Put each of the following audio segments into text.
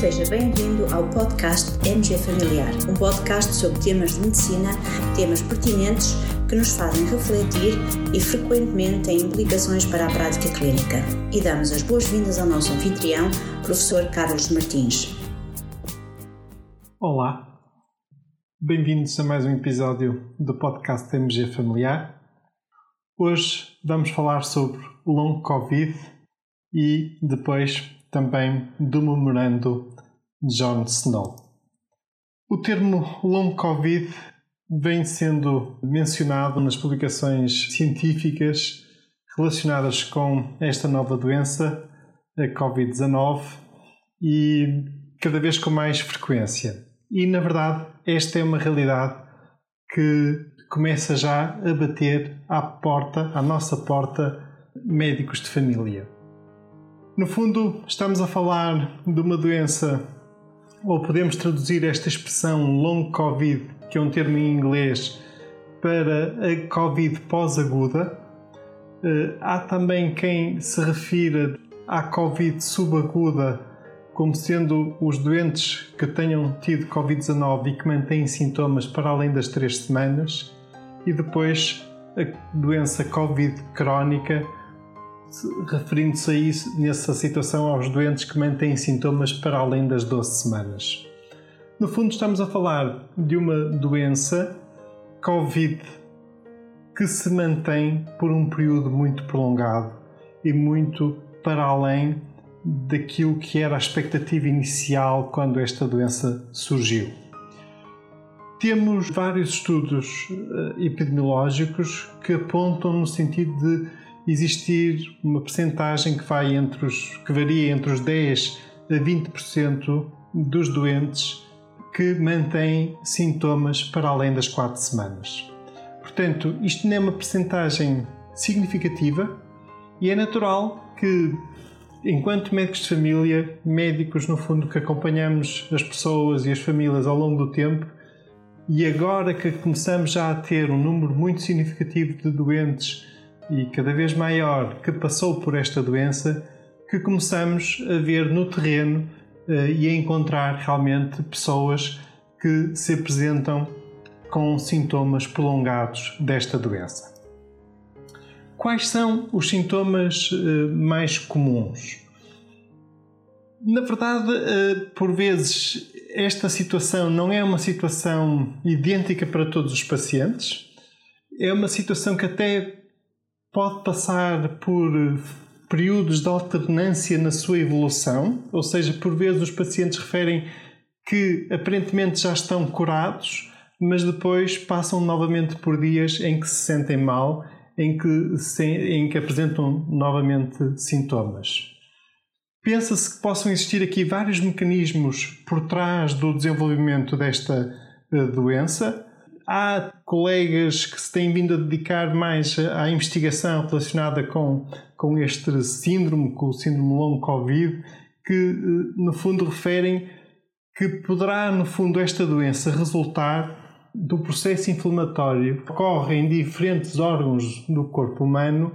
Seja bem-vindo ao podcast MG Familiar, um podcast sobre temas de medicina, temas pertinentes que nos fazem refletir e frequentemente têm implicações para a prática clínica. E damos as boas-vindas ao nosso anfitrião, professor Carlos Martins. Olá, bem-vindos a mais um episódio do podcast MG Familiar. Hoje vamos falar sobre long Covid e depois também do memorando de John Snow. O termo long Covid vem sendo mencionado nas publicações científicas relacionadas com esta nova doença, a Covid-19, e cada vez com mais frequência. E, na verdade, esta é uma realidade que começa já a bater à porta, à nossa porta, médicos de família. No fundo, estamos a falar de uma doença, ou podemos traduzir esta expressão long COVID, que é um termo em inglês, para a Covid pós-aguda. Eh, há também quem se refira à Covid subaguda como sendo os doentes que tenham tido Covid-19 e que mantêm sintomas para além das três semanas, e depois a doença Covid crónica referindo-se a isso, nessa situação aos doentes que mantêm sintomas para além das 12 semanas. No fundo, estamos a falar de uma doença Covid que se mantém por um período muito prolongado e muito para além daquilo que era a expectativa inicial quando esta doença surgiu. Temos vários estudos eh, epidemiológicos que apontam no sentido de existir uma percentagem que vai entre os que varia entre os 10 a 20% dos doentes que mantêm sintomas para além das 4 semanas. Portanto, isto não é uma percentagem significativa e é natural que enquanto médicos de família, médicos no fundo que acompanhamos as pessoas e as famílias ao longo do tempo, e agora que começamos já a ter um número muito significativo de doentes e cada vez maior que passou por esta doença que começamos a ver no terreno eh, e a encontrar realmente pessoas que se apresentam com sintomas prolongados desta doença. Quais são os sintomas eh, mais comuns? Na verdade, eh, por vezes, esta situação não é uma situação idêntica para todos os pacientes. É uma situação que até pode passar por períodos de alternância na sua evolução, ou seja, por vezes os pacientes referem que aparentemente já estão curados, mas depois passam novamente por dias em que se sentem mal, em que, se, em que apresentam novamente sintomas. Pensa-se que possam existir aqui vários mecanismos por trás do desenvolvimento desta eh, doença, Há colegas que se têm vindo a dedicar mais à investigação relacionada com, com este síndrome, com o síndrome long Covid, que eh, no fundo referem que poderá, no fundo, esta doença resultar do processo inflamatório que ocorre em diferentes órgãos do corpo humano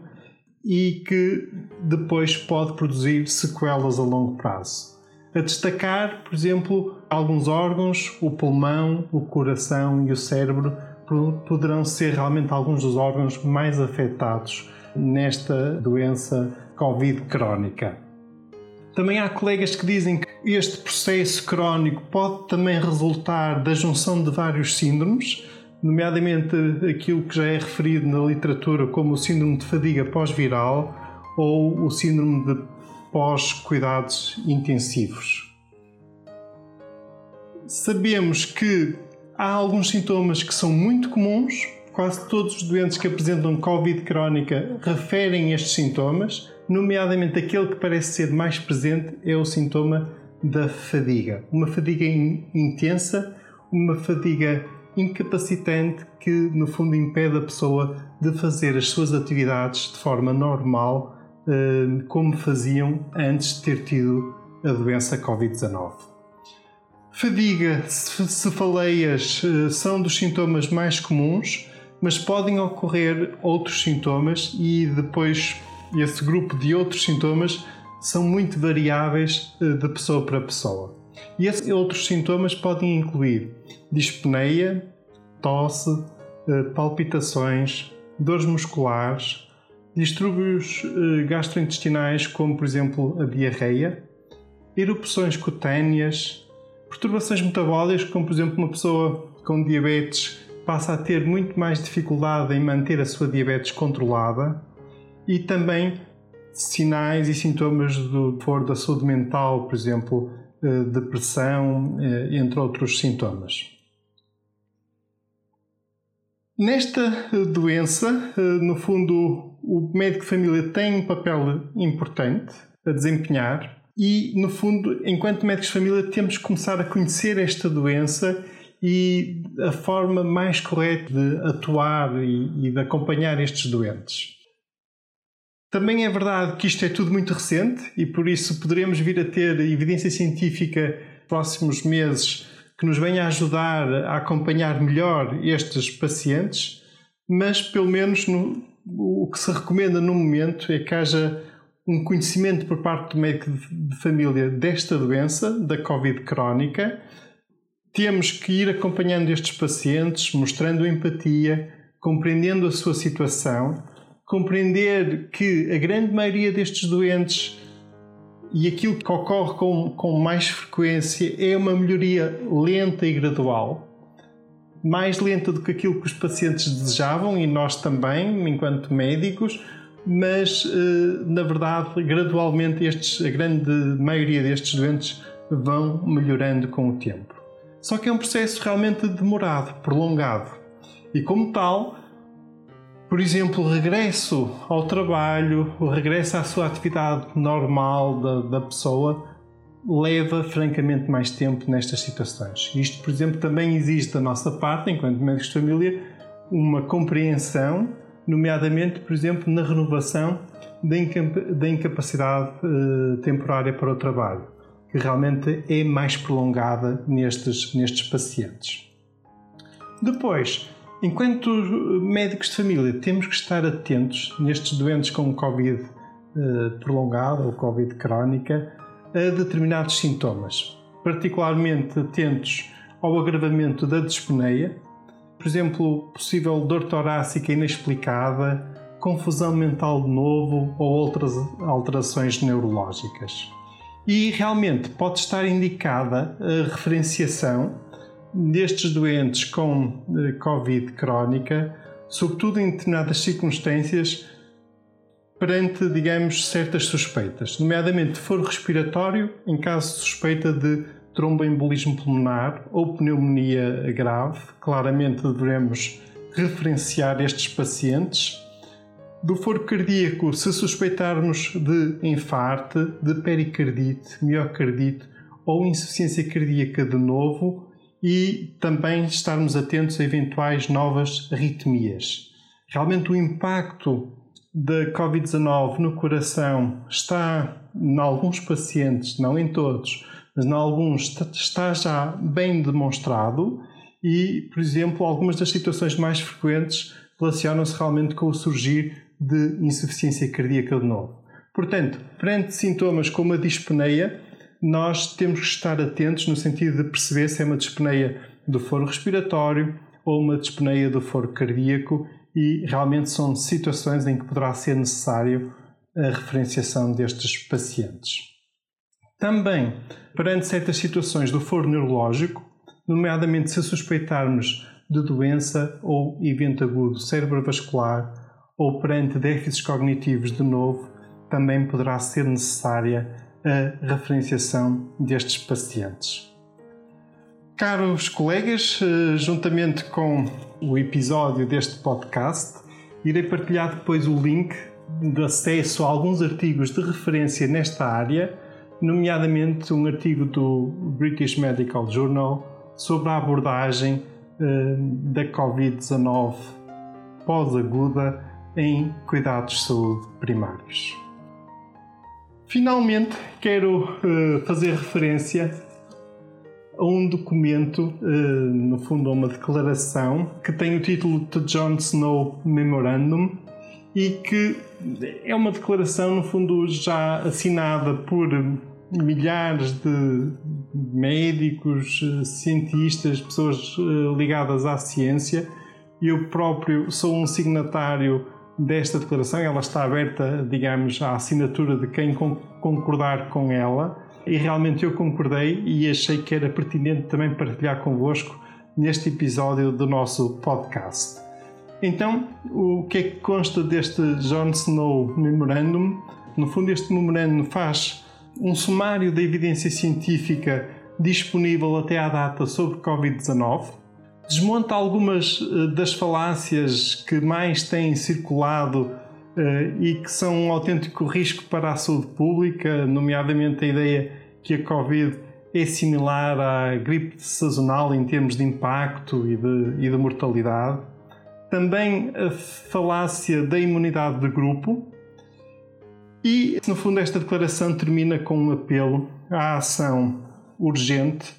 e que depois pode produzir sequelas a longo prazo a destacar, por exemplo, alguns órgãos, o pulmão, o coração e o cérebro poderão ser realmente alguns dos órgãos mais afetados nesta doença Covid crónica. Também há colegas que dizem que este processo crónico pode também resultar da junção de vários síndromes, nomeadamente aquilo que já é referido na literatura como o síndrome de fadiga pós-viral ou o síndrome de pós-cuidados intensivos. Sabemos que há alguns sintomas que são muito comuns, quase todos os doentes que apresentam Covid crónica referem estes sintomas, nomeadamente aquele que parece ser mais presente é o sintoma da fadiga. Uma fadiga intensa, uma fadiga incapacitante que, no fundo, impede a pessoa de fazer as suas atividades de forma normal como faziam antes de ter tido a doença Covid-19. Fadiga, cefaleias eh, são dos sintomas mais comuns, mas podem ocorrer outros sintomas e depois esse grupo de outros sintomas são muito variáveis eh, de pessoa para pessoa. E esses outros sintomas podem incluir dispneia, tosse, eh, palpitações, dores musculares, distúrbios eh, gastrointestinais, como por exemplo a diarreia, erupções cutâneas, perturbações metabólicas, como por exemplo uma pessoa com diabetes passa a ter muito mais dificuldade em manter a sua diabetes controlada e também sinais e sintomas do foro da saúde mental, por exemplo, eh, depressão, eh, entre outros sintomas. Nesta doença, no fundo, o médico de família tem um papel importante a desempenhar e, no fundo, enquanto médicos de família, temos que começar a conhecer esta doença e a forma mais correta de atuar e, e de acompanhar estes doentes. Também é verdade que isto é tudo muito recente e por isso poderemos vir a ter evidência científica nos próximos meses que nos venha ajudar a acompanhar melhor estes pacientes, mas pelo menos no, o que se recomenda no momento é que haja um conhecimento por parte do médico de família desta doença, da Covid crónica. Temos que ir acompanhando estes pacientes, mostrando empatia, compreendendo a sua situação, compreender que a grande maioria destes doentes e aquilo que ocorre com, com mais frequência é uma melhoria lenta e gradual, mais lenta do que aquilo que os pacientes desejavam e nós também, enquanto médicos, mas eh, na verdade, gradualmente, estes, a grande maioria destes doentes vão melhorando com o tempo. Só que é um processo realmente demorado, prolongado. E como tal, por exemplo, o regresso ao trabalho, o regresso à sua atividade normal da, da pessoa, leva francamente mais tempo nestas situações. Isto, por exemplo, também existe da nossa parte, enquanto médicos de família, uma compreensão nomeadamente, por exemplo, na renovação da incapacidade eh, temporária para o trabalho, que realmente é mais prolongada nestes, nestes pacientes. Depois, enquanto médicos de família, temos que estar atentos nestes doentes com Covid eh, prolongada ou Covid crónica a determinados sintomas, particularmente atentos ao agravamento da dispneia, por exemplo, possível dor torácica inexplicada, confusão mental de novo ou outras alterações neurológicas. E realmente pode estar indicada a referenciação destes doentes com eh, Covid crónica, sobretudo em determinadas circunstâncias, perante, digamos, certas suspeitas, nomeadamente foro respiratório, em caso de suspeita de tromboembolismo pulmonar ou pneumonia grave. Claramente devemos referenciar estes pacientes. Do foro cardíaco, se suspeitarmos de infarto, de pericardite, miocardite ou insuficiência cardíaca de novo e também estarmos atentos a eventuais novas arritmias. Realmente o impacto da Covid-19 no coração está, em alguns pacientes, não em todos, mas em alguns está já bem demonstrado e, por exemplo, algumas das situações mais frequentes relacionam-se realmente com o surgir de insuficiência cardíaca de novo. Portanto, perante sintomas como a dispneia, nós temos que estar atentos no sentido de perceber se é uma dispneia do foro respiratório ou uma dispneia do foro cardíaco e realmente são situações em que poderá ser necessário a referenciação destes pacientes. Também, perante certas situações do foro neurológico, nomeadamente se suspeitarmos de doença ou evento agudo cerebrovascular ou perante déficits cognitivos de novo, também poderá ser necessária a referenciação destes pacientes. Caros colegas, eh, juntamente com o episódio deste podcast, irei partilhar depois o link de acesso a alguns artigos de referência nesta área nomeadamente um artigo do British Medical Journal sobre a abordagem uh, da Covid-19 pós-aguda em cuidados de saúde primários. Finalmente, quero uh, fazer referência a um documento, uh, no fundo, a uma declaração, que tem o título de John Snow Memorandum e que é uma declaração, no fundo, já assinada por milhares de, médicos, cientistas, pessoas ligadas à ciência. Eu próprio sou um signatário desta declaração, ela está aberta, digamos, à assinatura de quem concordar com ela. E realmente eu concordei e achei que era pertinente também partilhar convosco neste episódio do nosso podcast. Então, o que é que consta deste John Snow Memorandum? No fundo, este memorando faz um sumário da evidência científica disponível até à data sobre Covid-19, desmonta algumas eh, das falácias que mais têm circulado e que são um autêntico risco para a saúde pública, nomeadamente a ideia que a Covid é similar à gripe sazonal em termos de impacto e de, e de mortalidade. Também a falácia da imunidade de grupo. E, no fundo, esta declaração termina com um apelo à ação urgente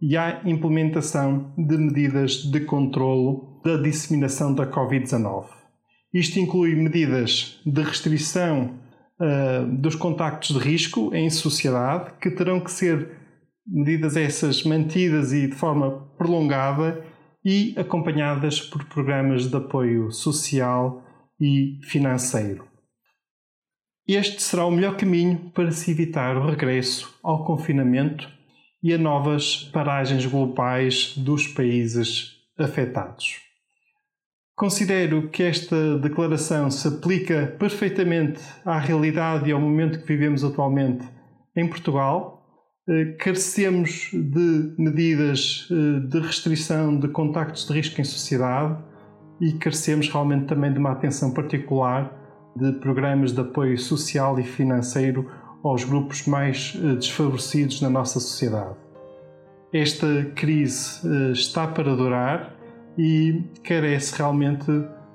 e à implementação de medidas de controlo da disseminação da Covid-19. Isto inclui medidas de restrição uh, dos contactos de risco em sociedade, que terão que ser medidas essas mantidas e de forma prolongada e acompanhadas por programas de apoio social e financeiro. Este será o melhor caminho para se evitar o regresso ao confinamento e a novas paragens globais dos países afetados. Considero que esta declaração se aplica perfeitamente à realidade e ao momento que vivemos atualmente em Portugal eh, carecemos de medidas eh, de restrição de contactos de risco em sociedade e carecemos realmente também de uma atenção particular de programas de apoio social e financeiro aos grupos mais eh, desfavorecidos na nossa sociedade. Esta crise está para durar e carece realmente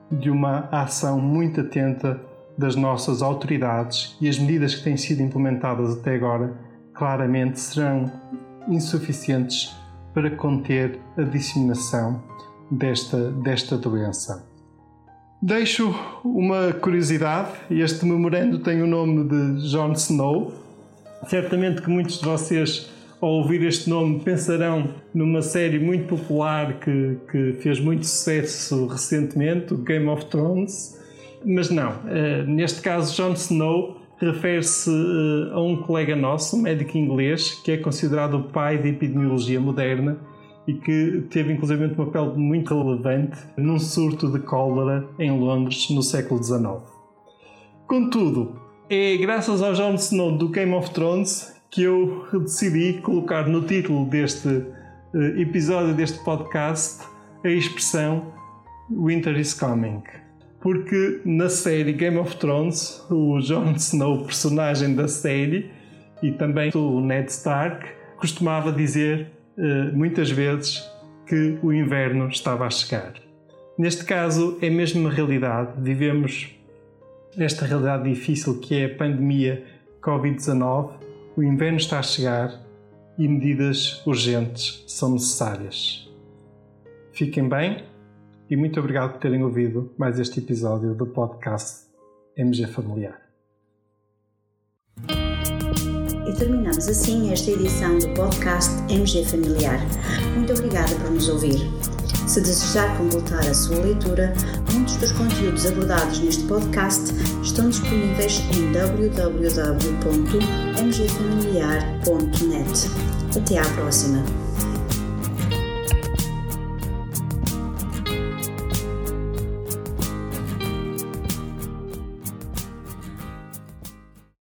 de uma ação muito atenta das nossas autoridades e as medidas que têm sido implementadas até agora claramente serão insuficientes para conter a disseminação desta, desta doença. Deixo uma curiosidade: este memorando tem o nome de Jon Snow. Certamente que muitos de vocês, ao ouvir este nome, pensarão numa série muito popular que, que fez muito sucesso recentemente, Game of Thrones. Mas não, uh, neste caso, Jon Snow refere-se uh, a um colega nosso, um médico inglês, que é considerado o pai da epidemiologia moderna e que teve inclusive um papel muito relevante num surto de cólera em Londres no século XIX. Contudo, é graças ao Jon Snow do Game of Thrones que eu decidi colocar no título deste uh, episódio deste podcast a expressão Winter is Coming porque na série Game of Thrones, o Jon Snow, personagem da série, e também o Ned Stark, costumava dizer uh, muitas vezes que o inverno estava a chegar. Neste caso, é mesmo uma realidade. Vivemos esta realidade difícil que é a pandemia Covid-19. O inverno está a chegar e medidas urgentes são necessárias. Fiquem bem e muito obrigado por terem ouvido mais este episódio do podcast MG Familiar. E terminamos assim esta edição do podcast MG Familiar. Muito obrigada por nos ouvir. Se desejar completar a sua leitura, muitos dos conteúdos abordados neste podcast estão disponíveis em www.mgfamiliar.net. Até à próxima!